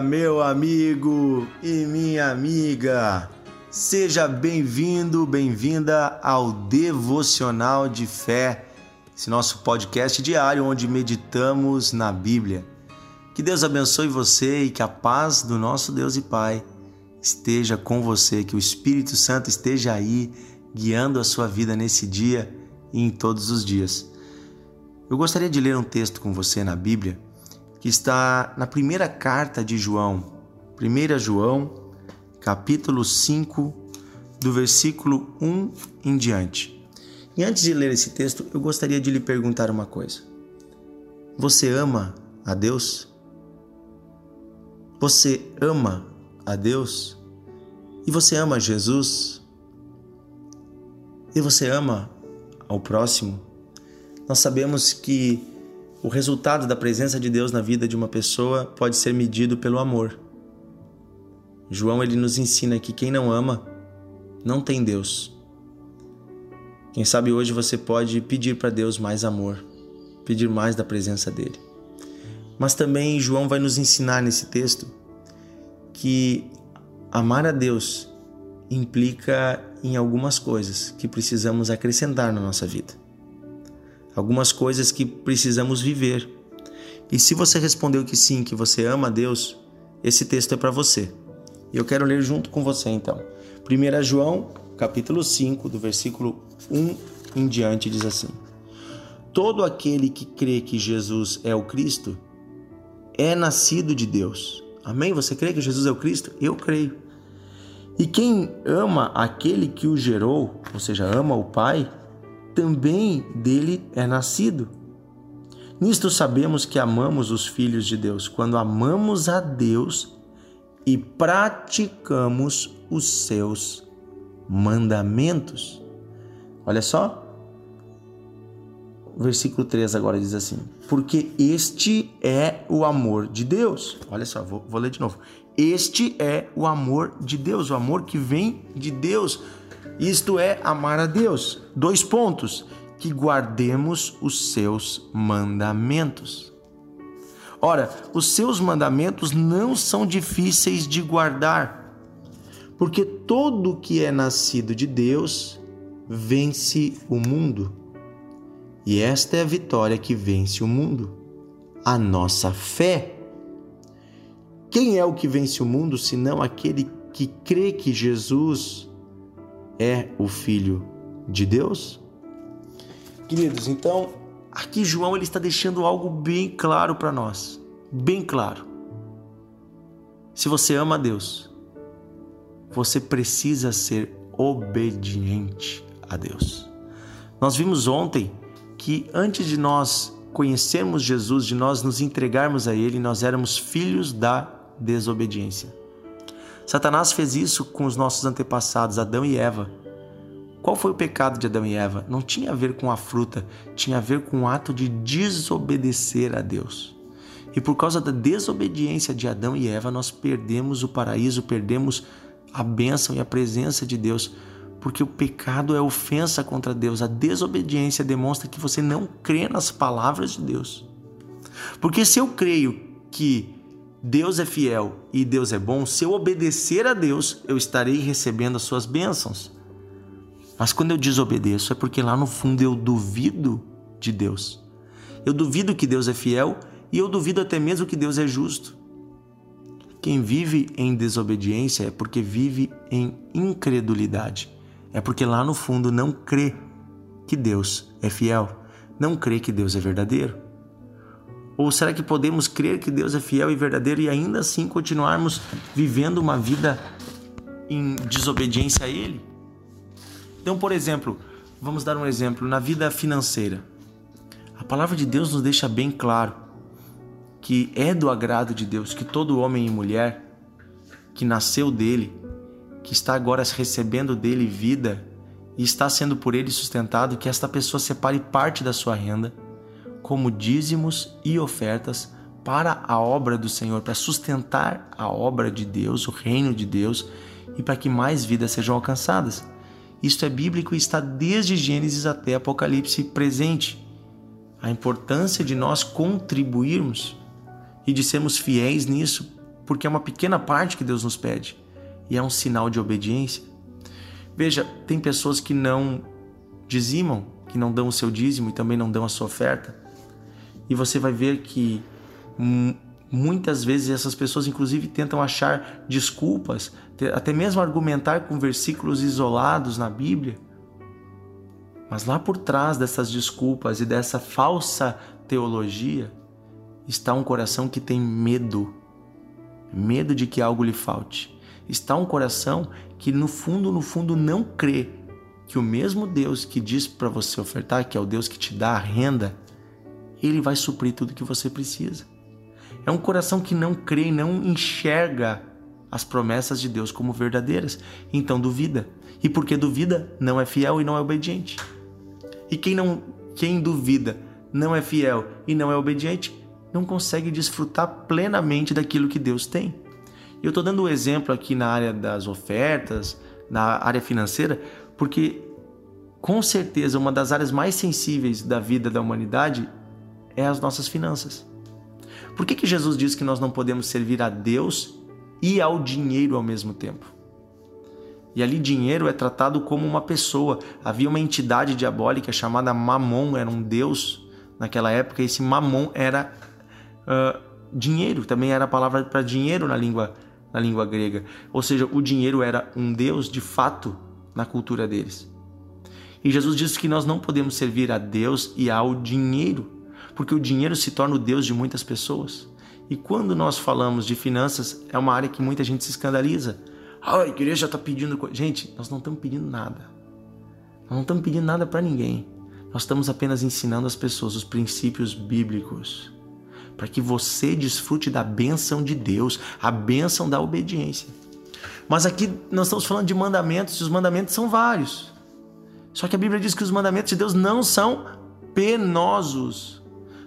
meu amigo e minha amiga. Seja bem-vindo, bem-vinda ao Devocional de Fé, esse nosso podcast diário onde meditamos na Bíblia. Que Deus abençoe você e que a paz do nosso Deus e Pai esteja com você, que o Espírito Santo esteja aí guiando a sua vida nesse dia e em todos os dias. Eu gostaria de ler um texto com você na Bíblia que está na primeira carta de João, 1 João, capítulo 5, do versículo 1 em diante. E antes de ler esse texto, eu gostaria de lhe perguntar uma coisa. Você ama a Deus? Você ama a Deus? E você ama Jesus? E você ama ao próximo? Nós sabemos que o resultado da presença de Deus na vida de uma pessoa pode ser medido pelo amor. João ele nos ensina que quem não ama não tem Deus. Quem sabe hoje você pode pedir para Deus mais amor, pedir mais da presença dele. Mas também João vai nos ensinar nesse texto que amar a Deus implica em algumas coisas que precisamos acrescentar na nossa vida algumas coisas que precisamos viver. E se você respondeu que sim, que você ama a Deus, esse texto é para você. E eu quero ler junto com você então. 1 João, capítulo 5, do versículo 1 em diante, diz assim: Todo aquele que crê que Jesus é o Cristo é nascido de Deus. Amém? Você crê que Jesus é o Cristo? Eu creio. E quem ama aquele que o gerou, ou seja, ama o Pai, também dele é nascido. Nisto sabemos que amamos os filhos de Deus, quando amamos a Deus e praticamos os seus mandamentos. Olha só. Versículo 3 agora diz assim: Porque este é o amor de Deus. Olha só, vou, vou ler de novo. Este é o amor de Deus, o amor que vem de Deus isto é amar a Deus. Dois pontos: que guardemos os seus mandamentos. Ora, os seus mandamentos não são difíceis de guardar, porque todo que é nascido de Deus vence o mundo. E esta é a vitória que vence o mundo, a nossa fé. Quem é o que vence o mundo senão aquele que crê que Jesus é o Filho de Deus? Queridos, então aqui João ele está deixando algo bem claro para nós, bem claro. Se você ama a Deus, você precisa ser obediente a Deus. Nós vimos ontem que antes de nós conhecermos Jesus, de nós nos entregarmos a Ele, nós éramos filhos da desobediência. Satanás fez isso com os nossos antepassados, Adão e Eva. Qual foi o pecado de Adão e Eva? Não tinha a ver com a fruta, tinha a ver com o ato de desobedecer a Deus. E por causa da desobediência de Adão e Eva, nós perdemos o paraíso, perdemos a bênção e a presença de Deus, porque o pecado é ofensa contra Deus. A desobediência demonstra que você não crê nas palavras de Deus. Porque se eu creio que Deus é fiel e Deus é bom, se eu obedecer a Deus, eu estarei recebendo as suas bênçãos. Mas quando eu desobedeço, é porque lá no fundo eu duvido de Deus. Eu duvido que Deus é fiel e eu duvido até mesmo que Deus é justo. Quem vive em desobediência é porque vive em incredulidade. É porque lá no fundo não crê que Deus é fiel, não crê que Deus é verdadeiro. Ou será que podemos crer que Deus é fiel e verdadeiro e ainda assim continuarmos vivendo uma vida em desobediência a Ele? Então, por exemplo, vamos dar um exemplo na vida financeira. A palavra de Deus nos deixa bem claro que é do agrado de Deus que todo homem e mulher que nasceu dele, que está agora recebendo dele vida e está sendo por ele sustentado, que esta pessoa separe parte da sua renda como dízimos e ofertas para a obra do Senhor, para sustentar a obra de Deus, o reino de Deus e para que mais vidas sejam alcançadas. Isto é bíblico e está desde Gênesis até Apocalipse presente. A importância de nós contribuirmos e de sermos fiéis nisso porque é uma pequena parte que Deus nos pede e é um sinal de obediência. Veja, tem pessoas que não dizimam, que não dão o seu dízimo e também não dão a sua oferta. E você vai ver que muitas vezes essas pessoas, inclusive, tentam achar desculpas, até mesmo argumentar com versículos isolados na Bíblia. Mas lá por trás dessas desculpas e dessa falsa teologia está um coração que tem medo, medo de que algo lhe falte. Está um coração que no fundo, no fundo não crê que o mesmo Deus que diz para você ofertar, que é o Deus que te dá a renda, ele vai suprir tudo que você precisa. É um coração que não crê e não enxerga as promessas de Deus como verdadeiras, então duvida. E porque duvida, não é fiel e não é obediente. E quem não, quem duvida, não é fiel e não é obediente, não consegue desfrutar plenamente daquilo que Deus tem. Eu estou dando um exemplo aqui na área das ofertas, na área financeira, porque com certeza uma das áreas mais sensíveis da vida da humanidade é as nossas finanças. Por que, que Jesus diz que nós não podemos servir a Deus e ao dinheiro ao mesmo tempo? E ali dinheiro é tratado como uma pessoa. Havia uma entidade diabólica chamada Mamon, era um deus naquela época. Esse Mamon era uh, dinheiro, também era a palavra para dinheiro na língua na língua grega. Ou seja, o dinheiro era um deus de fato na cultura deles. E Jesus disse que nós não podemos servir a Deus e ao dinheiro, porque o dinheiro se torna o Deus de muitas pessoas. E quando nós falamos de finanças, é uma área que muita gente se escandaliza. Ah, a igreja está pedindo. Gente, nós não estamos pedindo nada. Nós não estamos pedindo nada para ninguém. Nós estamos apenas ensinando as pessoas os princípios bíblicos para que você desfrute da bênção de Deus, a bênção da obediência. Mas aqui nós estamos falando de mandamentos, e os mandamentos são vários. Só que a Bíblia diz que os mandamentos de Deus não são penosos,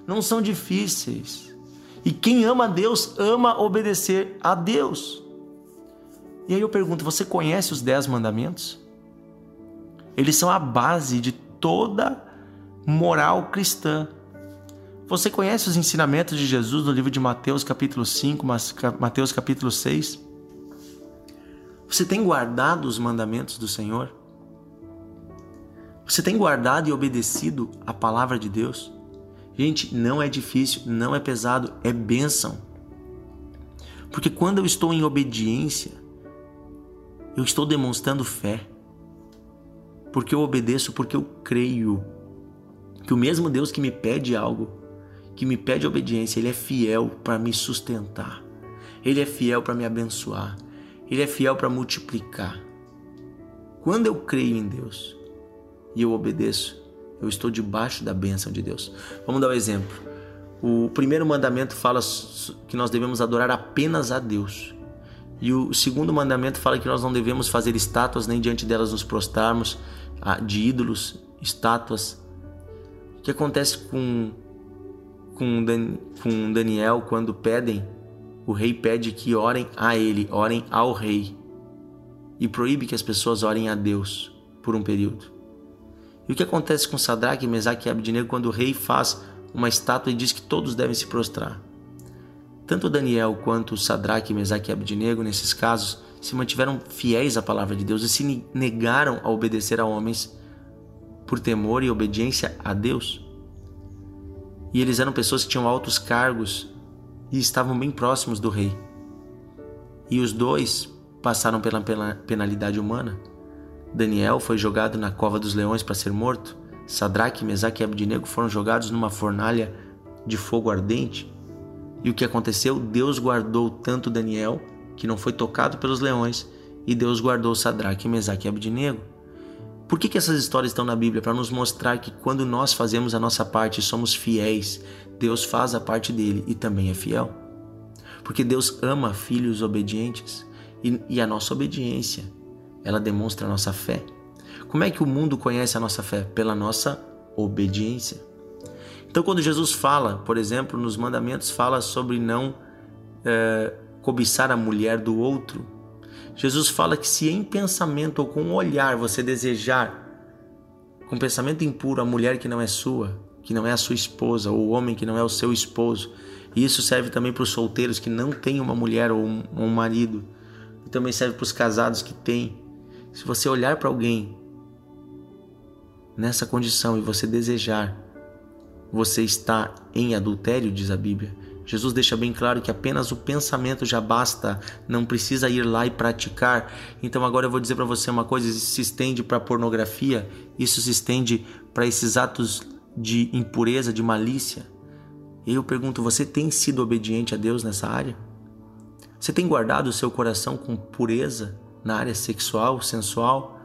não são difíceis. E quem ama Deus ama obedecer a Deus. E aí eu pergunto: você conhece os dez mandamentos? Eles são a base de toda moral cristã. Você conhece os ensinamentos de Jesus no livro de Mateus, capítulo 5, Mateus, capítulo 6? Você tem guardado os mandamentos do Senhor? Você tem guardado e obedecido a palavra de Deus? Gente, não é difícil, não é pesado, é bênção. Porque quando eu estou em obediência, eu estou demonstrando fé. Porque eu obedeço, porque eu creio que o mesmo Deus que me pede algo, que me pede obediência, Ele é fiel para me sustentar. Ele é fiel para me abençoar. Ele é fiel para multiplicar. Quando eu creio em Deus e eu obedeço, eu estou debaixo da bênção de Deus. Vamos dar um exemplo. O primeiro mandamento fala que nós devemos adorar apenas a Deus. E o segundo mandamento fala que nós não devemos fazer estátuas nem diante delas nos prostrarmos ah, de ídolos, estátuas. O que acontece com com, com Daniel quando pedem, o rei pede que orem a ele, orem ao rei. E proíbe que as pessoas orem a Deus por um período. E o que acontece com Sadraque, Mesaque e Abednego quando o rei faz uma estátua e diz que todos devem se prostrar? Tanto Daniel quanto Sadraque, Mesaque e Abednego, nesses casos, se mantiveram fiéis à palavra de Deus e se negaram a obedecer a homens por temor e obediência a Deus. E eles eram pessoas que tinham altos cargos e estavam bem próximos do rei. E os dois passaram pela penalidade humana. Daniel foi jogado na cova dos leões para ser morto. Sadraque, Mesaque e Abdinego foram jogados numa fornalha de fogo ardente. E o que aconteceu? Deus guardou tanto Daniel, que não foi tocado pelos leões, e Deus guardou Sadraque, Mesaque e Abdinego. Por que, que essas histórias estão na Bíblia? Para nos mostrar que quando nós fazemos a nossa parte e somos fiéis, Deus faz a parte dele e também é fiel. Porque Deus ama filhos obedientes e, e a nossa obediência, ela demonstra a nossa fé. Como é que o mundo conhece a nossa fé? Pela nossa obediência. Então, quando Jesus fala, por exemplo, nos mandamentos, fala sobre não é, cobiçar a mulher do outro, Jesus fala que se em pensamento ou com um olhar você desejar com pensamento impuro a mulher que não é sua, que não é a sua esposa, ou o homem que não é o seu esposo. E isso serve também para os solteiros que não têm uma mulher ou um, um marido. E também serve para os casados que têm. Se você olhar para alguém nessa condição e você desejar, você está em adultério, diz a Bíblia. Jesus deixa bem claro que apenas o pensamento já basta, não precisa ir lá e praticar. Então agora eu vou dizer para você uma coisa, isso se estende para pornografia, isso se estende para esses atos de impureza, de malícia. Eu pergunto, você tem sido obediente a Deus nessa área? Você tem guardado o seu coração com pureza na área sexual, sensual?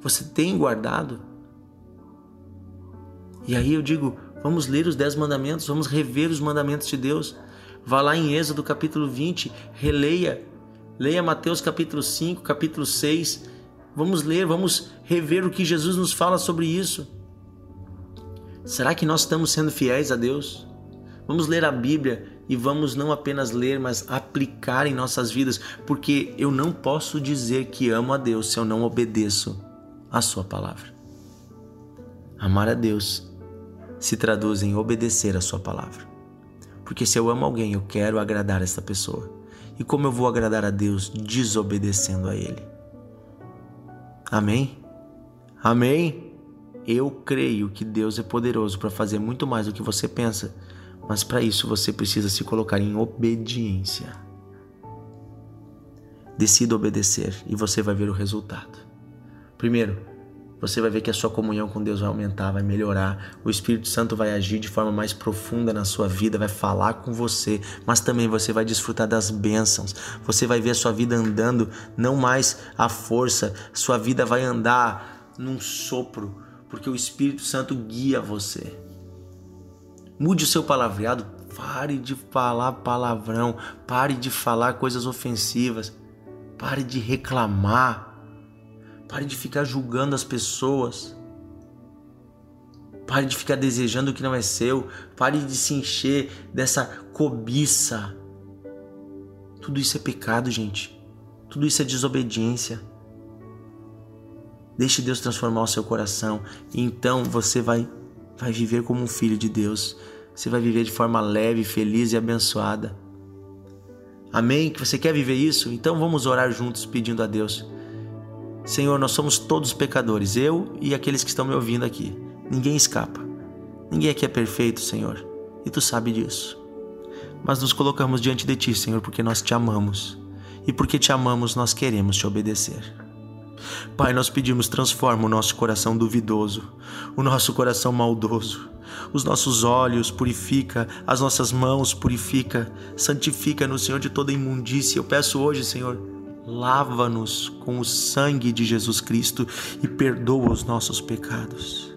Você tem guardado? E aí eu digo, Vamos ler os dez mandamentos, vamos rever os mandamentos de Deus. Vá lá em Êxodo capítulo 20, releia. Leia Mateus capítulo 5, capítulo 6. Vamos ler, vamos rever o que Jesus nos fala sobre isso. Será que nós estamos sendo fiéis a Deus? Vamos ler a Bíblia e vamos não apenas ler, mas aplicar em nossas vidas, porque eu não posso dizer que amo a Deus se eu não obedeço a Sua palavra. Amar a Deus se traduz em obedecer a Sua palavra. Porque se eu amo alguém, eu quero agradar essa pessoa. E como eu vou agradar a Deus desobedecendo a Ele? Amém? Amém? Eu creio que Deus é poderoso para fazer muito mais do que você pensa, mas para isso você precisa se colocar em obediência. Decida obedecer e você vai ver o resultado. Primeiro, você vai ver que a sua comunhão com Deus vai aumentar, vai melhorar. O Espírito Santo vai agir de forma mais profunda na sua vida, vai falar com você, mas também você vai desfrutar das bênçãos. Você vai ver a sua vida andando não mais à força, sua vida vai andar num sopro, porque o Espírito Santo guia você. Mude o seu palavreado, pare de falar palavrão, pare de falar coisas ofensivas, pare de reclamar. Pare de ficar julgando as pessoas. Pare de ficar desejando o que não é seu. Pare de se encher dessa cobiça. Tudo isso é pecado, gente. Tudo isso é desobediência. Deixe Deus transformar o seu coração e então você vai vai viver como um filho de Deus. Você vai viver de forma leve, feliz e abençoada. Amém? Que você quer viver isso? Então vamos orar juntos pedindo a Deus Senhor, nós somos todos pecadores, eu e aqueles que estão me ouvindo aqui. Ninguém escapa. Ninguém aqui é perfeito, Senhor, e tu sabe disso. Mas nos colocamos diante de ti, Senhor, porque nós te amamos. E porque te amamos, nós queremos te obedecer. Pai, nós pedimos, transforma o nosso coração duvidoso, o nosso coração maldoso, os nossos olhos purifica, as nossas mãos purifica, santifica-nos, Senhor, de toda imundícia. Eu peço hoje, Senhor, lava-nos com o sangue de Jesus Cristo e perdoa os nossos pecados.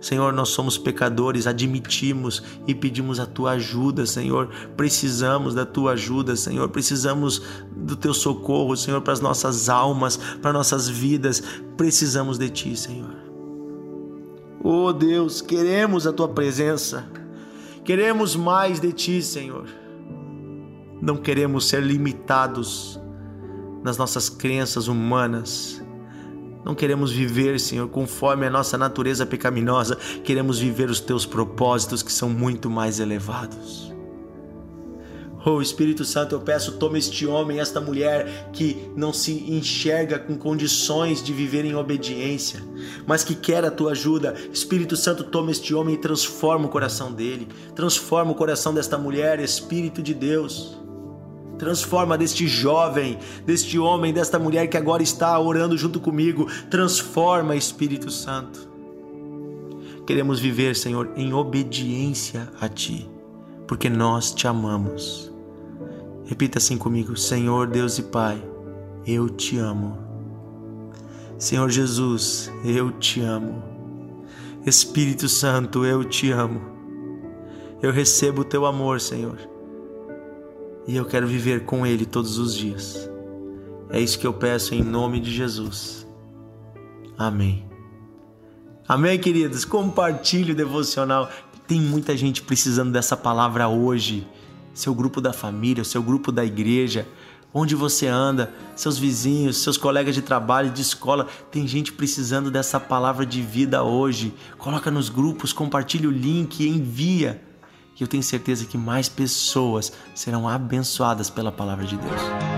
Senhor, nós somos pecadores, admitimos e pedimos a tua ajuda, Senhor. Precisamos da tua ajuda, Senhor. Precisamos do teu socorro, Senhor, para as nossas almas, para nossas vidas. Precisamos de ti, Senhor. Oh Deus, queremos a tua presença. Queremos mais de ti, Senhor. Não queremos ser limitados nas nossas crenças humanas. Não queremos viver, Senhor, conforme a nossa natureza pecaminosa, queremos viver os teus propósitos que são muito mais elevados. Oh Espírito Santo, eu peço, toma este homem, esta mulher que não se enxerga com condições de viver em obediência, mas que quer a tua ajuda. Espírito Santo, toma este homem e transforma o coração dele, transforma o coração desta mulher, Espírito de Deus. Transforma deste jovem, deste homem, desta mulher que agora está orando junto comigo. Transforma, Espírito Santo. Queremos viver, Senhor, em obediência a Ti, porque nós te amamos. Repita assim comigo: Senhor Deus e Pai, eu te amo. Senhor Jesus, eu te amo. Espírito Santo, eu te amo. Eu recebo o teu amor, Senhor e eu quero viver com Ele todos os dias. É isso que eu peço em nome de Jesus. Amém. Amém, queridos? Compartilhe o devocional. Tem muita gente precisando dessa palavra hoje. Seu grupo da família, seu grupo da igreja. onde você anda, seus vizinhos, seus colegas de trabalho, de escola, tem gente precisando dessa palavra de vida hoje. Coloca nos grupos, compartilha o link, envia. E eu tenho certeza que mais pessoas serão abençoadas pela palavra de Deus.